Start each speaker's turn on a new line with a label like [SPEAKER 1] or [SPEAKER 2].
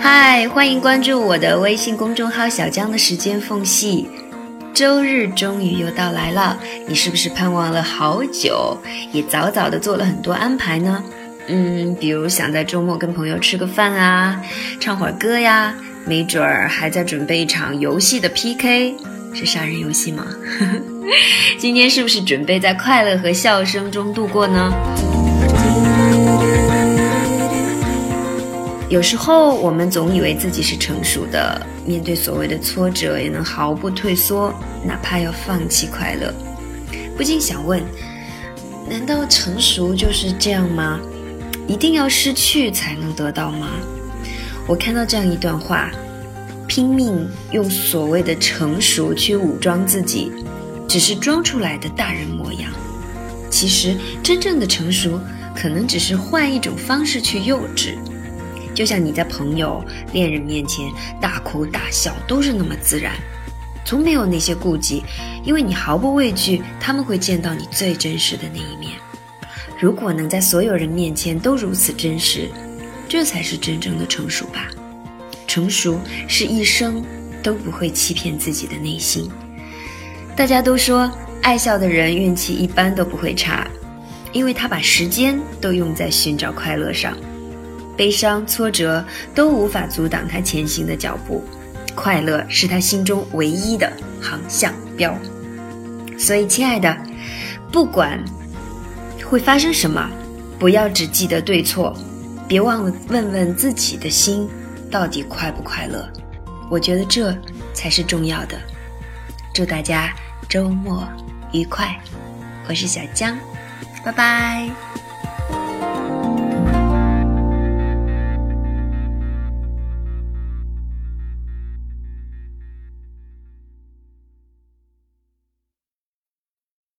[SPEAKER 1] 嗨，欢迎关注我的微信公众号“小江的时间缝隙”。周日终于又到来了，你是不是盼望了好久，也早早的做了很多安排呢？嗯，比如想在周末跟朋友吃个饭啊，唱会儿歌呀，没准儿还在准备一场游戏的 PK，是杀人游戏吗？今天是不是准备在快乐和笑声中度过呢？有时候我们总以为自己是成熟的，面对所谓的挫折也能毫不退缩，哪怕要放弃快乐。不禁想问：难道成熟就是这样吗？一定要失去才能得到吗？我看到这样一段话：拼命用所谓的成熟去武装自己，只是装出来的大人模样。其实真正的成熟，可能只是换一种方式去幼稚。就像你在朋友、恋人面前大哭大笑都是那么自然，从没有那些顾忌，因为你毫不畏惧他们会见到你最真实的那一面。如果能在所有人面前都如此真实，这才是真正的成熟吧。成熟是一生都不会欺骗自己的内心。大家都说，爱笑的人运气一般都不会差，因为他把时间都用在寻找快乐上。悲伤、挫折都无法阻挡他前行的脚步，快乐是他心中唯一的航向标。所以，亲爱的，不管会发生什么，不要只记得对错，别忘了问问自己的心，到底快不快乐？我觉得这才是重要的。祝大家周末愉快！我是小江，拜拜。